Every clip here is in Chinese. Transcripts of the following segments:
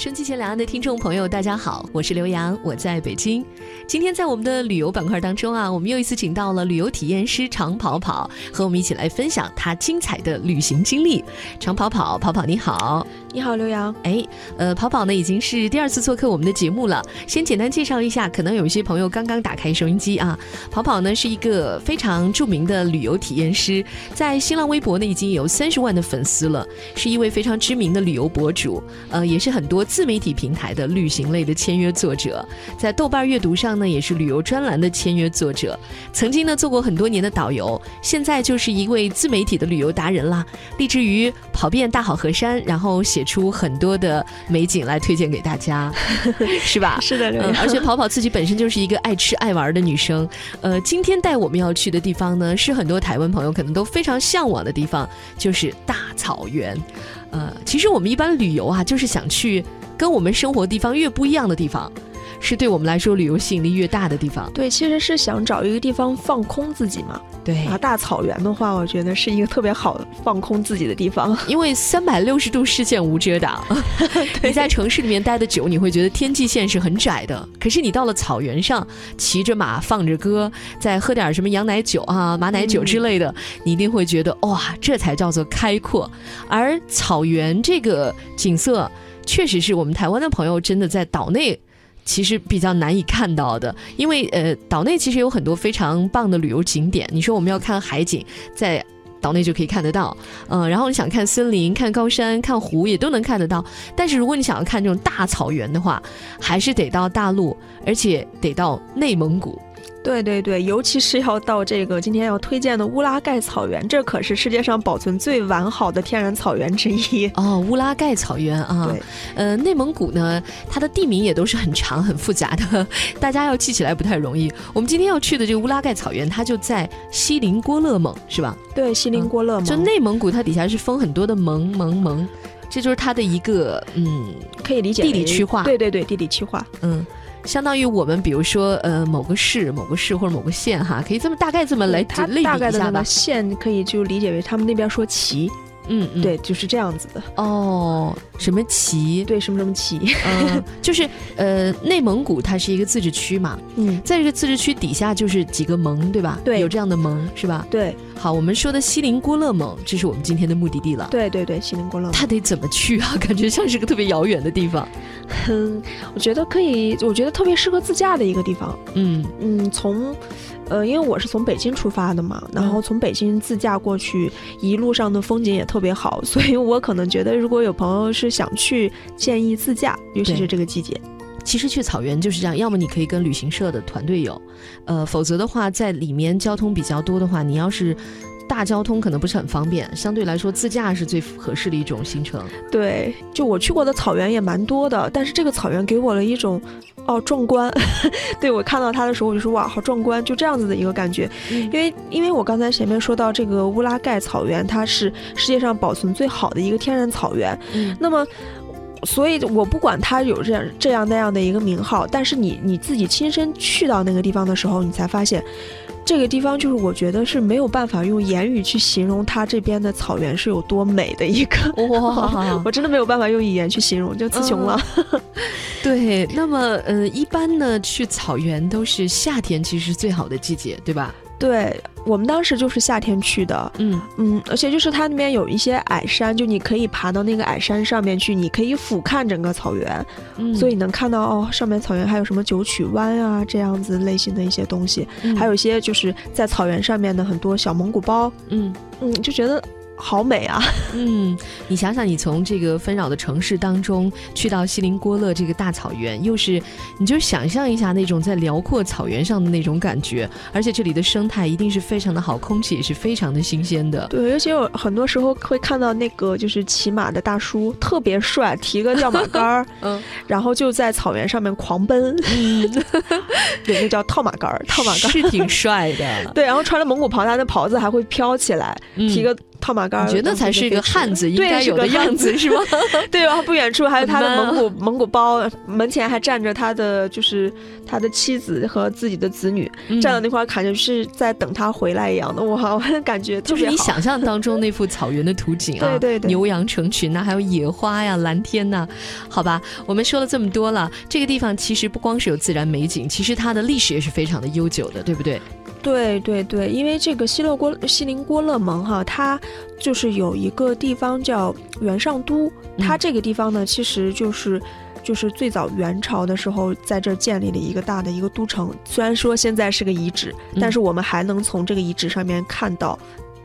春季前两岸的听众朋友，大家好，我是刘洋，我在北京。今天在我们的旅游板块当中啊，我们又一次请到了旅游体验师长跑跑，和我们一起来分享他精彩的旅行经历。长跑跑，跑跑你好，你好刘洋。哎，呃，跑跑呢已经是第二次做客我们的节目了。先简单介绍一下，可能有一些朋友刚刚打开收音机啊。跑跑呢是一个非常著名的旅游体验师，在新浪微博呢已经有三十万的粉丝了，是一位非常知名的旅游博主，呃，也是很多。自媒体平台的旅行类的签约作者，在豆瓣阅读上呢也是旅游专栏的签约作者，曾经呢做过很多年的导游，现在就是一位自媒体的旅游达人啦，立志于跑遍大好河山，然后写出很多的美景来推荐给大家，是吧？是的，嗯，而且跑跑自己本身就是一个爱吃爱玩的女生，呃，今天带我们要去的地方呢，是很多台湾朋友可能都非常向往的地方，就是大草原，呃，其实我们一般旅游啊，就是想去。跟我们生活地方越不一样的地方。是对我们来说旅游吸引力越大的地方。对，其实是想找一个地方放空自己嘛。对啊，大草原的话，我觉得是一个特别好放空自己的地方，因为三百六十度视线无遮挡。你在城市里面待的久，你会觉得天际线是很窄的。可是你到了草原上，骑着马，放着歌，再喝点什么羊奶酒啊、马奶酒之类的，你一定会觉得哇，这才叫做开阔。而草原这个景色，确实是我们台湾的朋友真的在岛内。其实比较难以看到的，因为呃，岛内其实有很多非常棒的旅游景点。你说我们要看海景，在岛内就可以看得到，嗯，然后你想看森林、看高山、看湖也都能看得到。但是如果你想要看这种大草原的话，还是得到大陆，而且得到内蒙古。对对对，尤其是要到这个今天要推荐的乌拉盖草原，这可是世界上保存最完好的天然草原之一哦。乌拉盖草原啊，对，呃，内蒙古呢，它的地名也都是很长很复杂的，大家要记起来不太容易。我们今天要去的这个乌拉盖草原，它就在锡林郭勒盟，是吧？对，锡林郭勒盟。就内蒙古，它底下是分很多的盟盟盟，这就是它的一个嗯，可以理解地理区划。对对对，地理区划，嗯。相当于我们，比如说，呃，某个市、某个市或者某个县，哈，可以这么大概这么来类比一下吧。县可以就理解为他们那边说旗。嗯，对，就是这样子的哦。什么旗？对，什么什么旗？嗯，就是呃，内蒙古它是一个自治区嘛。嗯，在这个自治区底下就是几个盟，对吧？对，有这样的盟是吧？对。好，我们说的锡林郭勒盟，这是我们今天的目的地了。对对对，锡林郭勒。它得怎么去啊？感觉像是个特别遥远的地方。哼，我觉得可以，我觉得特别适合自驾的一个地方。嗯嗯，从。呃，因为我是从北京出发的嘛，然后从北京自驾过去，一路上的风景也特别好，所以我可能觉得，如果有朋友是想去，建议自驾，尤其是这个季节。其实去草原就是这样，要么你可以跟旅行社的团队有，呃，否则的话，在里面交通比较多的话，你要是。大交通可能不是很方便，相对来说自驾是最合适的一种行程。对，就我去过的草原也蛮多的，但是这个草原给我了一种，哦，壮观。对我看到它的时候，我就说哇，好壮观，就这样子的一个感觉。因为，因为我刚才前面说到这个乌拉盖草原，它是世界上保存最好的一个天然草原。嗯，那么，所以我不管它有这样这样那样的一个名号，但是你你自己亲身去到那个地方的时候，你才发现。这个地方就是我觉得是没有办法用言语去形容它这边的草原是有多美的一个哇！我真的没有办法用语言去形容，就词穷了。对，那么呃，一般呢去草原都是夏天，其实是最好的季节，对吧？对我们当时就是夏天去的，嗯。嗯，而且就是它那边有一些矮山，就你可以爬到那个矮山上面去，你可以俯瞰整个草原，所以能看到哦，上面草原还有什么九曲湾啊这样子类型的一些东西，还有一些就是在草原上面的很多小蒙古包，嗯。嗯，就觉得。好美啊！嗯，你想想，你从这个纷扰的城市当中去到锡林郭勒这个大草原，又是，你就想象一下那种在辽阔草原上的那种感觉，而且这里的生态一定是非常的好，空气也是非常的新鲜的。对，而且有很多时候会看到那个就是骑马的大叔特别帅，提个吊马杆儿，嗯，然后就在草原上面狂奔，嗯，对，那叫套马杆儿，套马杆是挺帅的。对，然后穿了蒙古袍，他的袍子还会飘起来，提个。套马杆，觉得那才是一个汉子应该有的样子，是吗？对吧？不远处还有他的蒙古蒙古包，门前还站着他的就是他的妻子和自己的子女，站在那块感觉是在等他回来一样的。哇，我感觉就是你想象当中那幅草原的图景啊，对对对，牛羊成群呐，还有野花呀，蓝天呐。好吧，我们说了这么多了，这个地方其实不光是有自然美景，其实它的历史也是非常的悠久的，对不对？对对对，因为这个锡勒郭锡林郭勒盟哈，它就是有一个地方叫元上都，它这个地方呢，其实就是就是最早元朝的时候在这儿建立了一个大的一个都城。虽然说现在是个遗址，但是我们还能从这个遗址上面看到，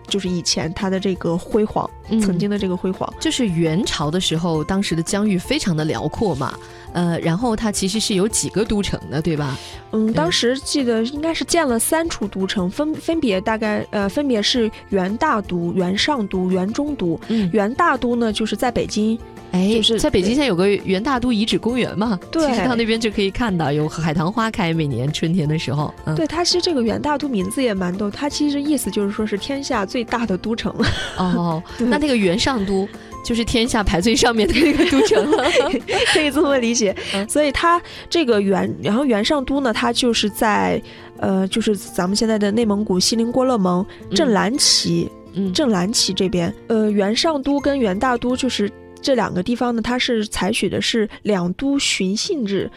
就是以前它的这个辉煌，曾经的这个辉煌。就是元朝的时候，当时的疆域非常的辽阔嘛。呃，然后它其实是有几个都城的，对吧？嗯，当时记得应该是建了三处都城，分分别大概呃，分别是元大都、元上都、元中都。嗯，元大都呢，就是在北京，哎，就是在北京现在有个元大都遗址公园嘛，对，其实到那边就可以看到有海棠花开，每年春天的时候。嗯对，它其实这个元大都名字也蛮逗，它其实意思就是说是天下最大的都城。哦，那那个元上都。就是天下排最上面的那个都城，可以这么理解。所以它这个元，然后元上都呢，它就是在，呃，就是咱们现在的内蒙古锡林郭勒盟正蓝旗，正蓝旗这边。呃，元上都跟元大都就是这两个地方呢，它是采取的是两都巡幸制。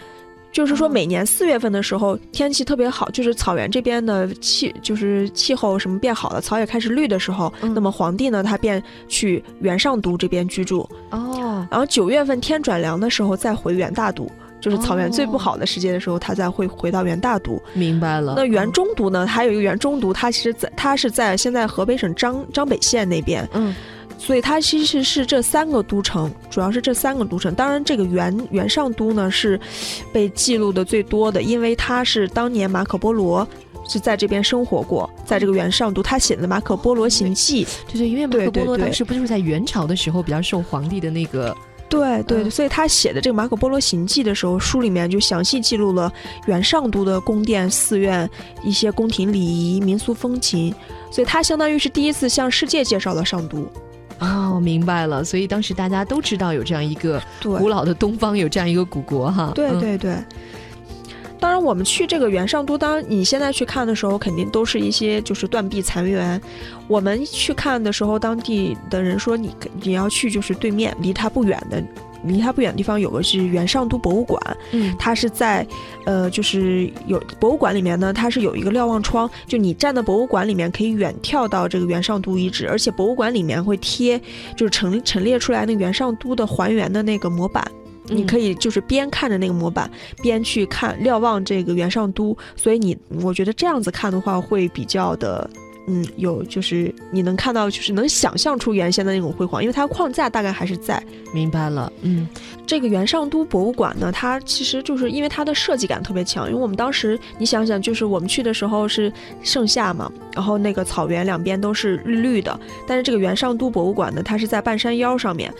就是说，每年四月份的时候，天气特别好，就是草原这边的气，就是气候什么变好了，草也开始绿的时候，那么皇帝呢，他便去元上都这边居住。哦，然后九月份天转凉的时候，再回元大都，就是草原最不好的时节的时候，他再会回到元大都。明白了。那元中都呢？还有一个元中都，它其实在它是在现在河北省张张北县那边。嗯。所以它其实是这三个都城，主要是这三个都城。当然，这个元元上都呢是被记录的最多的，因为它是当年马可波罗是在这边生活过，在这个元上都，他写的《马可波罗行记》。对对，因为马可波罗当时不就是在元朝的时候比较受皇帝的那个。对对，所以他写的这个《马可波罗行记》的时候，书里面就详细记录了元上都的宫殿、寺院、一些宫廷礼仪、民俗风情。所以他相当于是第一次向世界介绍了上都。哦，明白了。所以当时大家都知道有这样一个古老的东方，有这样一个古国哈。对对对。当然，我们去这个元上都，当然你现在去看的时候，肯定都是一些就是断壁残垣。我们去看的时候，当地的人说你你要去就是对面，离它不远的。离它不远的地方有个是元上都博物馆，嗯，它是在，呃，就是有博物馆里面呢，它是有一个瞭望窗，就你站在博物馆里面可以远眺到这个元上都遗址，而且博物馆里面会贴，就是陈陈列出来那元上都的还原的那个模板，你可以就是边看着那个模板边去看瞭望这个元上都，所以你我觉得这样子看的话会比较的。嗯，有就是你能看到，就是能想象出原先的那种辉煌，因为它框架大概还是在。明白了，嗯，这个元上都博物馆呢，它其实就是因为它的设计感特别强，因为我们当时你想想，就是我们去的时候是盛夏嘛，然后那个草原两边都是绿绿的，但是这个元上都博物馆呢，它是在半山腰上面，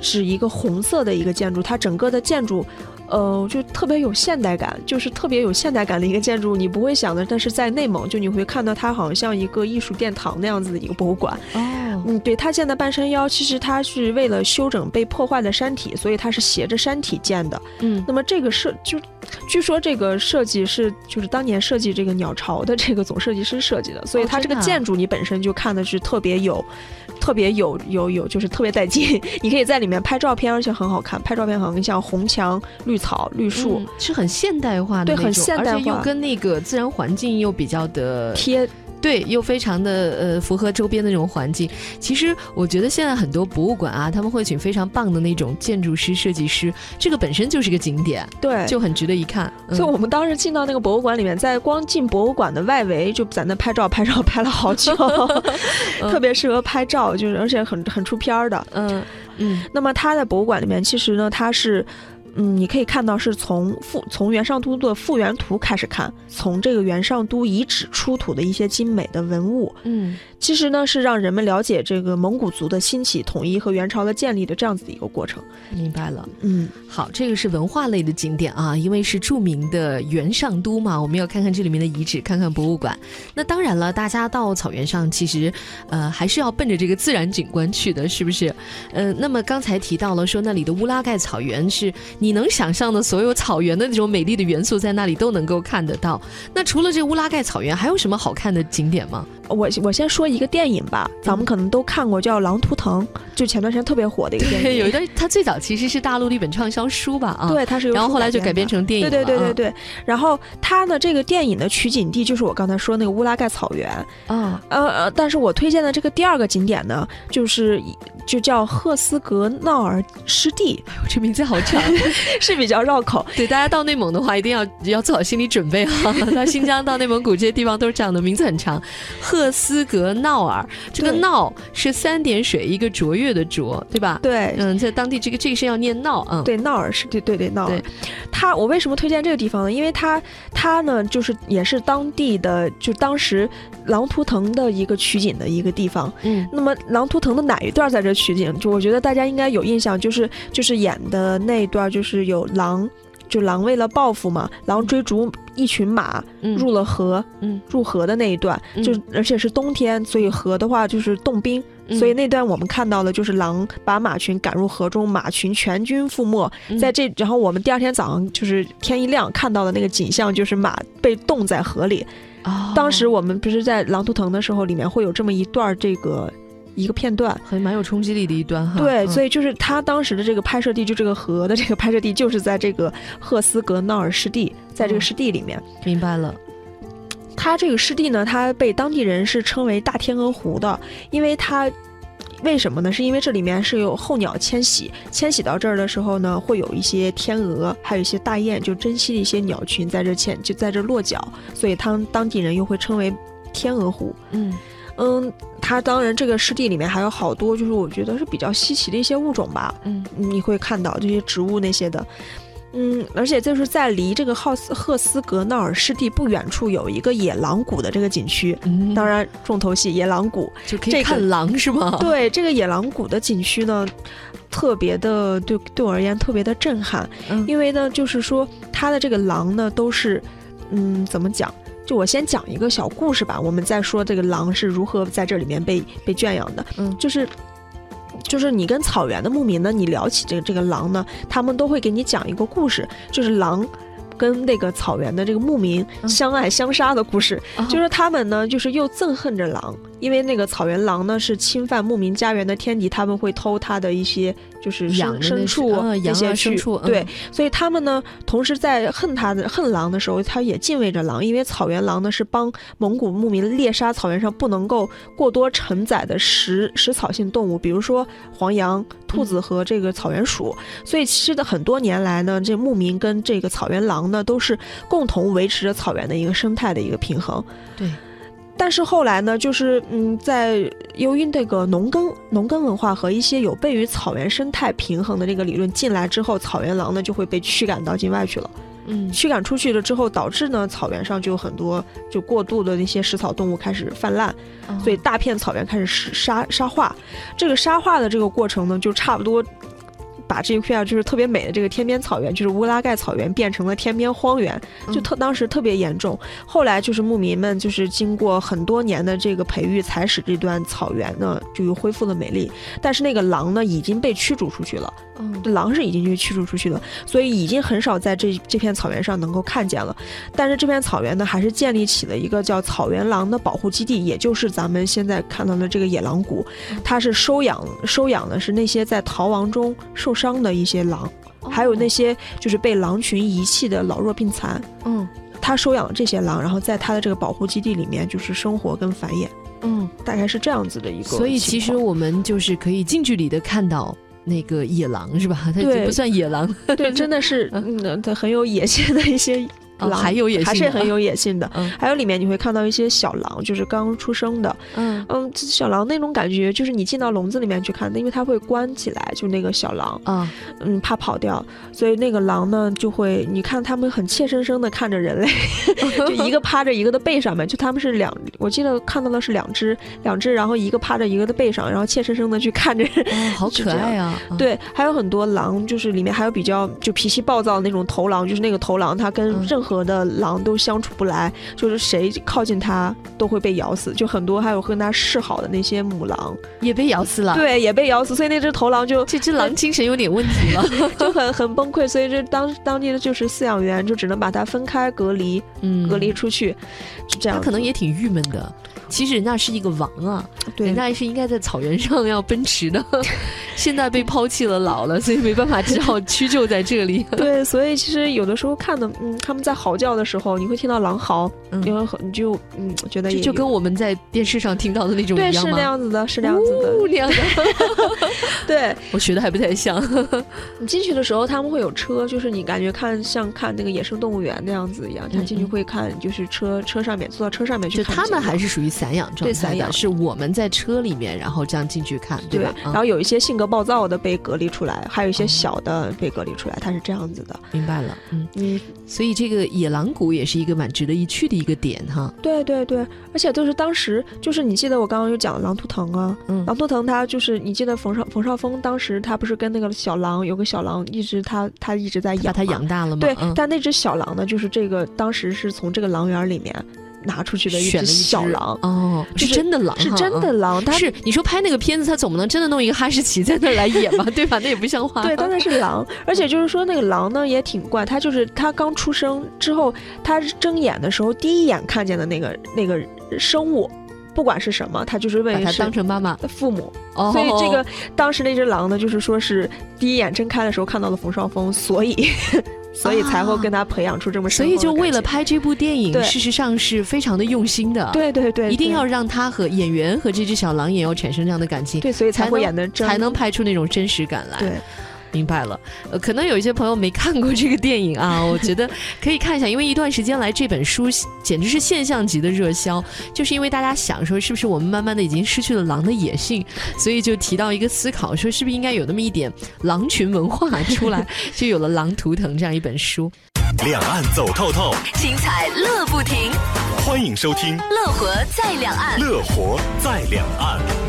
是一个红色的一个建筑，它整个的建筑。呃，就特别有现代感，就是特别有现代感的一个建筑，你不会想的。但是在内蒙，就你会看到它好像像一个艺术殿堂那样子的一个博物馆。嗯，对，它建在半山腰，其实它是为了修整被破坏的山体，所以它是斜着山体建的。嗯，那么这个设就，据说这个设计是就是当年设计这个鸟巢的这个总设计师设计的，所以它这个建筑你本身就看的是特别有。特别有有有，就是特别带劲，你可以在里面拍照片，而且很好看。拍照片很像红墙绿草绿树，是很现代化的对，很现代化，而且又跟那个自然环境又比较的贴。对，又非常的呃符合周边的那种环境。其实我觉得现在很多博物馆啊，他们会请非常棒的那种建筑师、设计师，这个本身就是个景点，对，就很值得一看。所以我们当时进到那个博物馆里面，在光进博物馆的外围就在那拍照，拍照拍了好久，特别适合拍照，就是而且很很出片儿的。嗯嗯。那么它在博物馆里面，其实呢，它是。嗯，你可以看到是从复从元上都的复原图开始看，从这个元上都遗址出土的一些精美的文物，嗯，其实呢是让人们了解这个蒙古族的兴起、统一和元朝的建立的这样子的一个过程。明白了。嗯，好，这个是文化类的景点啊，因为是著名的元上都嘛，我们要看看这里面的遗址，看看博物馆。那当然了，大家到草原上其实，呃，还是要奔着这个自然景观去的，是不是？呃，那么刚才提到了说那里的乌拉盖草原是你能想象的所有草原的那种美丽的元素在那里都能够看得到。那除了这乌拉盖草原，还有什么好看的景点吗？我我先说一个电影吧，咱们可能都看过，叫《狼图腾》，就前段时间特别火的一个电影。有一段，它最早其实是大陆的一本畅销书吧？啊，对，它是。然后后来就改编成电影。对对对对对。然后它呢，这个电影的取景地就是我刚才说那个乌拉盖草原。啊。呃呃，但是我推荐的这个第二个景点呢，就是就叫赫斯格纳尔湿地。哎呦，这名字好长，是比较绕口。对，大家到内蒙的话，一定要要做好心理准备哈。到新疆到内蒙古这些地方都是这样的，名字很长。赫斯格闹尔，这个闹是三点水一个卓越的卓，对吧？对，嗯，在当地这个这个是要念闹，嗯，对，闹尔湿地对对闹尔。他我为什么推荐这个地方呢？因为他他呢就是也是当地的，就当时狼图腾的一个取景的一个地方。嗯，那么狼图腾的哪一段在这取景？就我觉得大家应该有印象，就是就是演的那一段，就是有狼。就狼为了报复嘛，狼追逐一群马入了河，嗯，入河的那一段，就而且是冬天，所以河的话就是冻冰，所以那段我们看到的就是狼把马群赶入河中，马群全军覆没。在这，然后我们第二天早上就是天一亮看到的那个景象，就是马被冻在河里。当时我们不是在狼图腾的时候，里面会有这么一段这个。一个片段，很蛮有冲击力的一段哈。对，所以就是他当时的这个拍摄地，就这个河的这个拍摄地，就是在这个赫斯格纳尔湿地，在这个湿地里面。明白了。它这个湿地呢，它被当地人是称为大天鹅湖的，因为它为什么呢？是因为这里面是有候鸟迁徙，迁徙到这儿的时候呢，会有一些天鹅，还有一些大雁，就珍稀的一些鸟群在这迁，就在这落脚，所以他当地人又会称为天鹅湖。嗯。嗯，它当然这个湿地里面还有好多，就是我觉得是比较稀奇的一些物种吧。嗯，你会看到这些植物那些的。嗯，而且就是在离这个浩斯赫斯格纳尔湿地不远处有一个野狼谷的这个景区。嗯，当然重头戏野狼谷就可以看狼是吗？对，这个野狼谷的景区呢，特别的对对我而言特别的震撼。嗯，因为呢，就是说它的这个狼呢都是，嗯，怎么讲？就我先讲一个小故事吧，我们再说这个狼是如何在这里面被被圈养的。嗯，就是，就是你跟草原的牧民呢，你聊起这个这个狼呢，他们都会给你讲一个故事，就是狼。跟那个草原的这个牧民相爱相杀的故事，就是他们呢，就是又憎恨着狼，因为那个草原狼呢是侵犯牧民家园的天敌，他们会偷他的一些就是牲牲畜这些牲畜，对，所以他们呢，同时在恨他的恨狼的时候，他也敬畏着狼，因为草原狼呢是帮蒙古牧民猎杀草原上不能够过多承载的食食草性动物，比如说黄羊。兔子和这个草原鼠，所以其实的很多年来呢，这牧民跟这个草原狼呢，都是共同维持着草原的一个生态的一个平衡。对。但是后来呢，就是嗯，在由于这个农耕、农耕文化和一些有悖于草原生态平衡的这个理论进来之后，草原狼呢就会被驱赶到境外去了。嗯，驱赶出去了之后，导致呢草原上就有很多就过度的那些食草动物开始泛滥，所以大片草原开始沙沙化。这个沙化的这个过程呢，就差不多。把这一片就是特别美的这个天边草原，就是乌拉盖草原，变成了天边荒原，就特当时特别严重。后来就是牧民们就是经过很多年的这个培育，才使这段草原呢就又恢复了美丽。但是那个狼呢已经被驱逐出去了，嗯，狼是已经被驱逐出去了，所以已经很少在这这片草原上能够看见了。但是这片草原呢还是建立起了一个叫草原狼的保护基地，也就是咱们现在看到的这个野狼谷，它是收养收养的是那些在逃亡中受。伤的一些狼，还有那些就是被狼群遗弃的老弱病残，嗯，他收养这些狼，然后在他的这个保护基地里面就是生活跟繁衍，嗯，大概是这样子的一个。所以其实我们就是可以近距离的看到那个野狼，是吧？它不算野狼，对，真的是嗯，它很有野性的一些狼还有野性，还是很有野性的。还有里面你会看到一些小狼，就是刚出生的。嗯。嗯，小狼那种感觉，就是你进到笼子里面去看的，因为它会关起来，就那个小狼啊，嗯，怕跑掉，所以那个狼呢就会，你看他们很怯生生的看着人类，就一个趴着一个的背上面，就他们是两，我记得看到的是两只，两只，然后一个趴着一个的背上，然后怯生生的去看着哦，好 可爱啊。对，还有很多狼，就是里面还有比较就脾气暴躁的那种头狼，就是那个头狼，它跟任何的狼都相处不来，就是谁靠近它都会被咬死。就很多还有跟它示好的那些母狼也被咬死了，对，也被咬死。所以那只头狼就这只狼精神有点问题了，就很很崩溃。所以这当当地的就是饲养员就只能把它分开隔离，嗯，隔离出去，就这样。可能也挺郁闷的。其实人家是一个王啊，人家是应该在草原上要奔驰的，现在被抛弃了，老了，所以没办法，只好屈就在这里。对，所以其实有的时候看的，嗯，他们在嚎叫的时候，你会听到狼嚎，因为你就嗯觉得就跟我们在电视上听到的那种一样吗？是那样子的，是那样子的，那样的。对，我学的还不太像。你进去的时候，他们会有车，就是你感觉看像看那个野生动物园那样子一样，他进去会看，就是车车上面坐到车上面去，就他们还是属于。散养状态的，是我们在车里面，然后这样进去看，对吧？然后有一些性格暴躁的被隔离出来，还有一些小的被隔离出来，它是这样子的。明白了，嗯嗯，所以这个野狼谷也是一个蛮值得一去的一个点哈。对对对，而且就是当时，就是你记得我刚刚有讲狼图腾啊，嗯，狼图腾它就是你记得冯绍冯绍峰当时他不是跟那个小狼有个小狼一直他他一直在养，把他养大了吗？对，但那只小狼呢，就是这个当时是从这个狼园里面。拿出去的一只小狼哦，是真的狼，是真的狼。但是你说拍那个片子，他总不能真的弄一个哈士奇在那来 演吧？对吧？那也不像话。对，当然是狼，而且就是说那个狼呢也挺怪，它就是它刚出生之后，它睁眼的时候第一眼看见的那个那个生物，不管是什么，它就是为它当成妈妈的父母。所以这个当时那只狼呢，就是说是第一眼睁开的时候看到了冯绍峰，所以。所以才会跟他培养出这么深所以就为了拍这部电影，事实上是非常的用心的。对对对，一定要让他和演员和这只小狼也要产生这样的感情。对，所以才会演的才能拍出那种真实感来。对。明白了，呃，可能有一些朋友没看过这个电影啊，我觉得可以看一下，因为一段时间来这本书简直是现象级的热销，就是因为大家想说是不是我们慢慢的已经失去了狼的野性，所以就提到一个思考，说是不是应该有那么一点狼群文化出来，就有了《狼图腾》这样一本书。两岸走透透，精彩乐不停，欢迎收听《乐活在两岸》，乐活在两岸。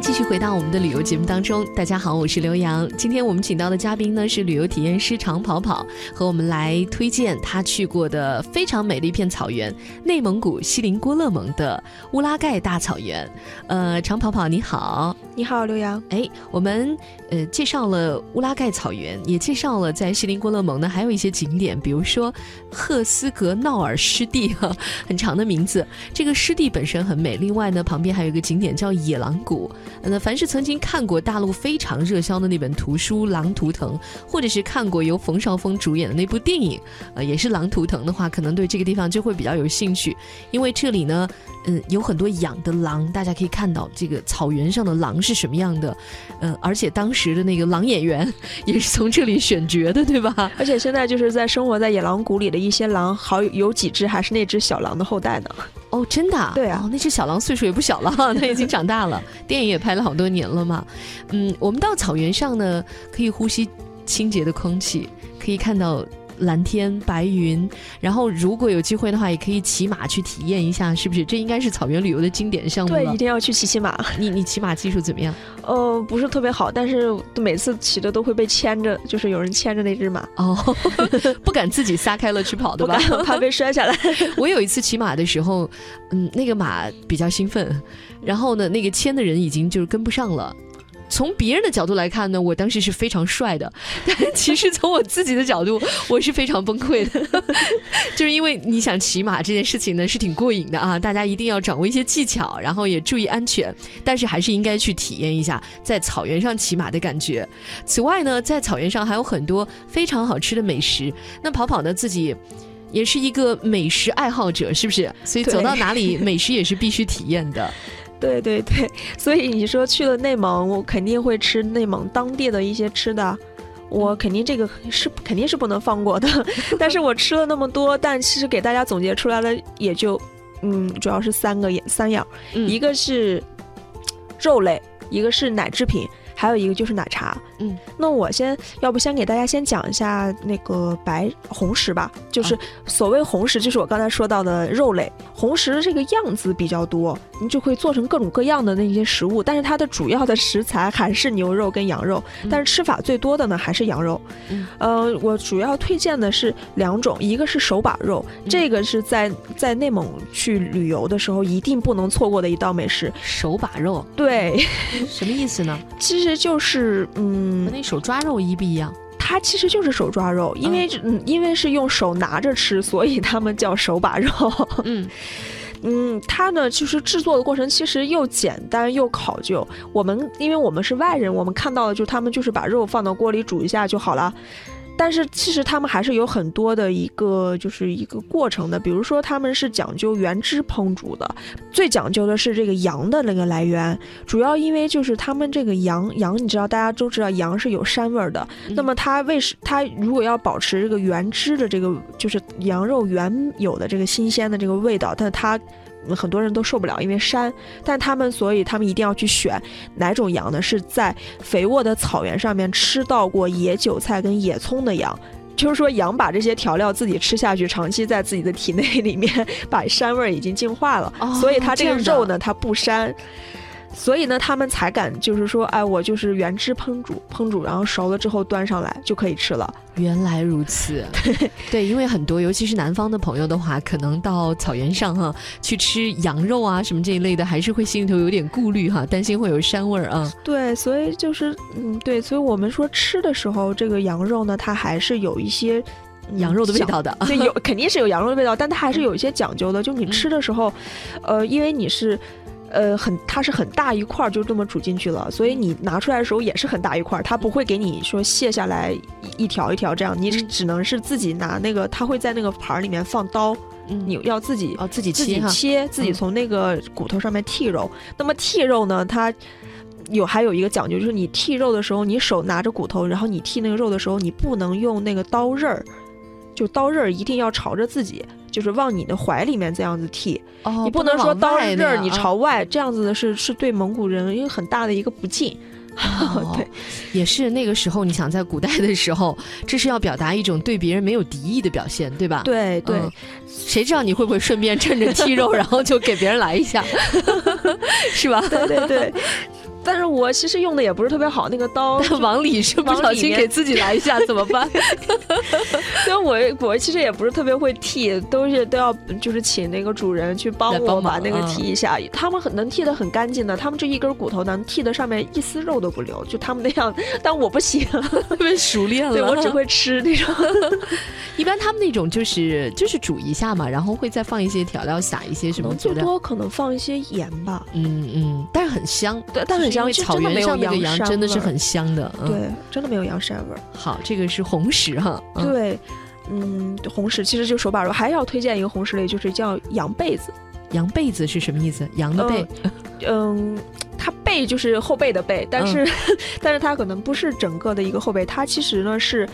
继续回到我们的旅游节目当中。大家好，我是刘洋。今天我们请到的嘉宾呢是旅游体验师常跑跑，和我们来推荐他去过的非常美丽一片草原——内蒙古锡林郭勒盟的乌拉盖大草原。呃，常跑跑你好，你好刘洋。哎，我们呃介绍了乌拉盖草原，也介绍了在锡林郭勒盟呢还有一些景点，比如说赫斯格闹尔湿地哈，很长的名字。这个湿地本身很美，另外呢旁边还有一个景点叫野狼谷。那凡是曾经看过大陆非常热销的那本图书《狼图腾》，或者是看过由冯绍峰主演的那部电影，呃，也是《狼图腾》的话，可能对这个地方就会比较有兴趣，因为这里呢，嗯，有很多养的狼，大家可以看到这个草原上的狼是什么样的，嗯，而且当时的那个狼演员也是从这里选角的，对吧？而且现在就是在生活在野狼谷里的一些狼，好有几只还是那只小狼的后代呢。哦，真的？对啊，那只小狼岁数也不小了，它已经长大了。电影也拍了好多年了嘛。嗯，我们到草原上呢，可以呼吸清洁的空气，可以看到。蓝天白云，然后如果有机会的话，也可以骑马去体验一下，是不是？这应该是草原旅游的经典项目对，一定要去骑骑马。你你骑马技术怎么样？呃，不是特别好，但是每次骑的都会被牵着，就是有人牵着那只马。哦，不敢自己撒开了去跑，对吧？怕被摔下来。我有一次骑马的时候，嗯，那个马比较兴奋，然后呢，那个牵的人已经就是跟不上了。从别人的角度来看呢，我当时是非常帅的，但其实从我自己的角度，我是非常崩溃的，就是因为你想骑马这件事情呢是挺过瘾的啊，大家一定要掌握一些技巧，然后也注意安全，但是还是应该去体验一下在草原上骑马的感觉。此外呢，在草原上还有很多非常好吃的美食，那跑跑呢自己也是一个美食爱好者，是不是？所以走到哪里美食也是必须体验的。对对对，所以你说去了内蒙，我肯定会吃内蒙当地的一些吃的。我肯定这个是肯定是不能放过的。但是我吃了那么多，但其实给大家总结出来的也就，嗯，主要是三个三样，一个是肉类，一个是奶制品。还有一个就是奶茶，嗯，那我先要不先给大家先讲一下那个白红石吧，就是所谓红石，就是我刚才说到的肉类。红石的这个样子比较多，你就会做成各种各样的那些食物，但是它的主要的食材还是牛肉跟羊肉，但是吃法最多的呢还是羊肉。呃，我主要推荐的是两种，一个是手把肉，这个是在在内蒙去旅游的时候一定不能错过的一道美食。手把肉，对，什么意思呢？其实就是嗯，和那手抓肉一不一样？它其实就是手抓肉，因为嗯，因为是用手拿着吃，所以他们叫手把肉。嗯 嗯，它呢，就是制作的过程其实又简单又考究。我们因为我们是外人，我们看到的就他们就是把肉放到锅里煮一下就好了。但是其实他们还是有很多的一个就是一个过程的，比如说他们是讲究原汁烹煮的，最讲究的是这个羊的那个来源，主要因为就是他们这个羊羊，你知道大家都知道羊是有膻味的，那么它为什它如果要保持这个原汁的这个就是羊肉原有的这个新鲜的这个味道，但它。很多人都受不了，因为膻。但他们所以他们一定要去选哪种羊呢？是在肥沃的草原上面吃到过野韭菜跟野葱的羊，就是说羊把这些调料自己吃下去，长期在自己的体内里面 把膻味已经净化了，所以它这个肉呢它不膻。所以呢，他们才敢就是说，哎，我就是原汁烹煮，烹煮然后熟了之后端上来就可以吃了。原来如此，对对，因为很多尤其是南方的朋友的话，可能到草原上哈去吃羊肉啊什么这一类的，还是会心里头有点顾虑哈，担心会有膻味儿啊。对，所以就是嗯，对，所以我们说吃的时候，这个羊肉呢，它还是有一些 羊肉的味道的，对，有肯定是有羊肉的味道，但它还是有一些讲究的，就你吃的时候，呃，因为你是。呃，很，它是很大一块儿，就这么煮进去了，所以你拿出来的时候也是很大一块儿，它不会给你说卸下来一条一条这样，你只能是自己拿那个，它会在那个盘儿里面放刀，你要自己哦自己自己切，自己从那个骨头上面剔肉。那么剔肉呢，它有还有一个讲究，就是你剔肉的时候，你手拿着骨头，然后你剔那个肉的时候，你不能用那个刀刃儿，就刀刃儿一定要朝着自己。就是往你的怀里面这样子剃，你不能说刀刃儿你朝外，这样子的是是对蒙古人一个很大的一个不敬。对，也是那个时候，你想在古代的时候，这是要表达一种对别人没有敌意的表现，对吧？对对，谁知道你会不会顺便趁着 剃肉，然后就给别人来一下，是吧？对对对。但是我其实用的也不是特别好，那个刀往里是不小心给自己来一下怎么办？因为我我其实也不是特别会剃，都是都要就是请那个主人去帮我把那个剃一下。他们很能剃的很干净的，他们这一根骨头能剃的上面一丝肉都不留，就他们那样。但我不行，特别熟练了。对我只会吃那种。一般他们那种就是就是煮一下嘛，然后会再放一些调料，撒一些什么？最多可能放一些盐吧。嗯嗯，但是很香，对，但很。因为草原上那个羊真的是很香的，对，真的没有羊膻味儿。好，这个是红石哈。对，嗯，红石其实就手把肉，还要推荐一个红石类，就是叫羊背子。羊背子是什么意思？羊的背？嗯，它背就是后背的背，但是 但是它可能不是整个的一个后背，它其实呢是，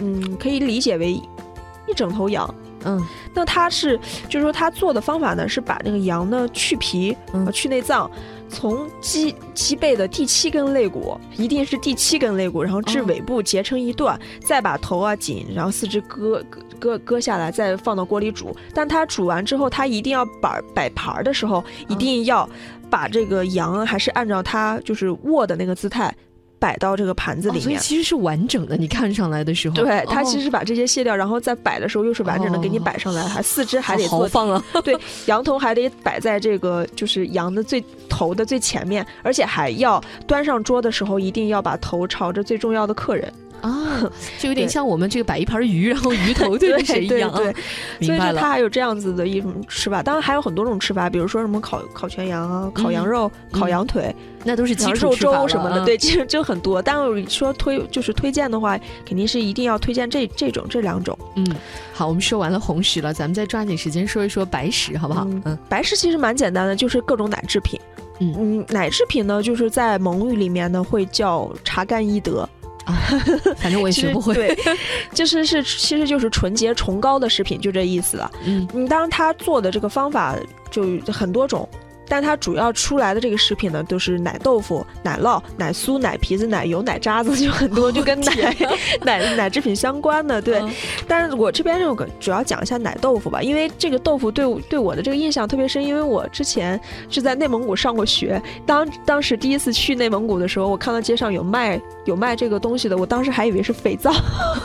嗯，可以理解为一整头羊。嗯，那它是就是说它做的方法呢是把那个羊呢去皮，嗯去内脏。从鸡鸡背的第七根肋骨，一定是第七根肋骨，然后至尾部截成一段，再把头啊颈，然后四肢割割割割下来，再放到锅里煮。但它煮完之后，它一定要摆摆盘儿的时候，一定要把这个羊还是按照它就是握的那个姿态。摆到这个盘子里面，所以其实是完整的。你看上来的时候，对它其实把这些卸掉，然后再摆的时候又是完整的给你摆上来，还四肢还得豪放啊。对，羊头还得摆在这个就是羊的最头的最前面，而且还要端上桌的时候一定要把头朝着最重要的客人。啊，就有点像我们这个摆一盘鱼，然后鱼头 对着谁一样。对，明白了。它还有这样子的一种吃法，当然还有很多种吃法，比如说什么烤烤全羊啊，烤羊肉、烤羊腿，那都是羊肉粥什么的。对，其实就很多。但是说推就是推荐的话，肯定是一定要推荐这这种这两种。嗯，好，我们说完了红食了，咱们再抓紧时间说一说白食，好不好？嗯，白食其实蛮简单的，就是各种奶制品。嗯嗯，奶制品呢，就是在蒙语里面呢会叫茶干伊德。啊，反正我也学不会。对，就是是其实就是纯洁崇高的食品，就这意思了。嗯，你当然他做的这个方法就很多种。但它主要出来的这个食品呢，都是奶豆腐、奶酪、奶酥、奶皮子、奶油、奶渣子，就很多，就跟奶奶奶制品相关的。对，但是我这边这个主要讲一下奶豆腐吧，因为这个豆腐对对我的这个印象特别深，因为我之前是在内蒙古上过学，当当时第一次去内蒙古的时候，我看到街上有卖有卖这个东西的，我当时还以为是肥皂，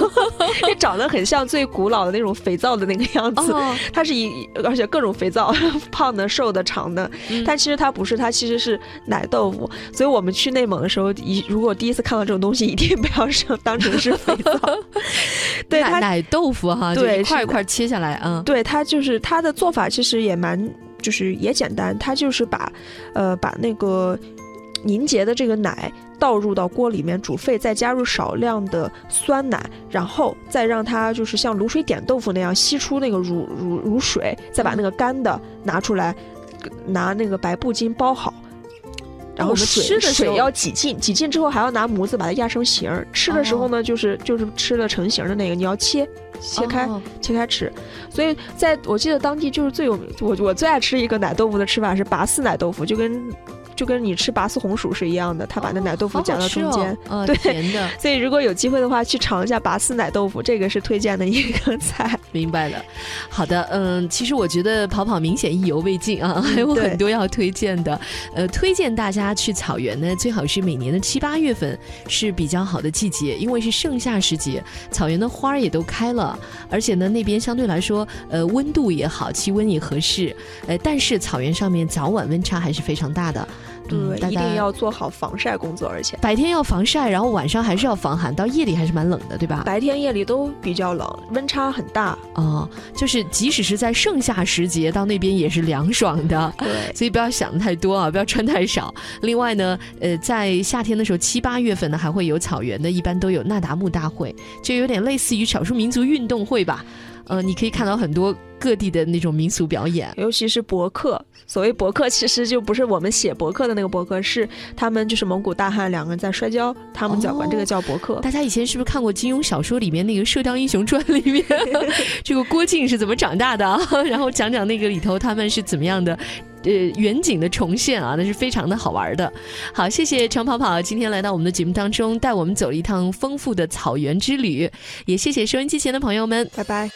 也长得很像最古老的那种肥皂的那个样子，它是一而且各种肥皂，胖的、瘦的、长的。但其实它不是，它其实是奶豆腐。所以我们去内蒙的时候，一如果第一次看到这种东西，一定不要生当成是肥皂。对，奶奶豆腐哈，对，一块一块切下来，嗯，对，它就是它的做法其实也蛮，就是也简单，它就是把，呃，把那个凝结的这个奶倒入到锅里面煮沸，再加入少量的酸奶，然后再让它就是像卤水点豆腐那样吸出那个乳乳乳水，再把那个干的拿出来。拿那个白布巾包好，然后水水要挤进，挤进之后还要拿模子把它压成形儿。吃的时候呢，就是就是吃了成型的那个，你要切切开切开吃。所以在我记得当地就是最有我我最爱吃一个奶豆腐的吃法是拔丝奶豆腐，就跟。就跟你吃拔丝红薯是一样的，他把那奶豆腐夹到中间，对，甜的。所以如果有机会的话，去尝一下拔丝奶豆腐，这个是推荐的一个 菜。明白了，好的，嗯，其实我觉得跑跑明显意犹未尽啊，还有很多要推荐的。呃，推荐大家去草原呢，最好是每年的七八月份是比较好的季节，因为是盛夏时节，草原的花儿也都开了，而且呢，那边相对来说，呃，温度也好，气温也合适。呃，但是草原上面早晚温差还是非常大的。对，一定要做好防晒工作，而且白天要防晒，然后晚上还是要防寒，到夜里还是蛮冷的，对吧？白天夜里都比较冷，温差很大哦。就是即使是在盛夏时节，到那边也是凉爽的。对，所以不要想太多啊，不要穿太少。另外呢，呃，在夏天的时候，七八月份呢，还会有草原的，一般都有那达慕大会，就有点类似于少数民族运动会吧。呃，你可以看到很多各地的那种民俗表演，尤其是博客。所谓博客，其实就不是我们写博客的那个博客，是他们就是蒙古大汉两个人在摔跤，他们叫管这个叫博客。大家以前是不是看过金庸小说里面那个《射雕英雄传》里面，这个郭靖是怎么长大的？然后讲讲那个里头他们是怎么样的，呃，远景的重现啊，那是非常的好玩的。好，谢谢长跑跑今天来到我们的节目当中，带我们走了一趟丰富的草原之旅，也谢谢收音机前的朋友们，拜拜。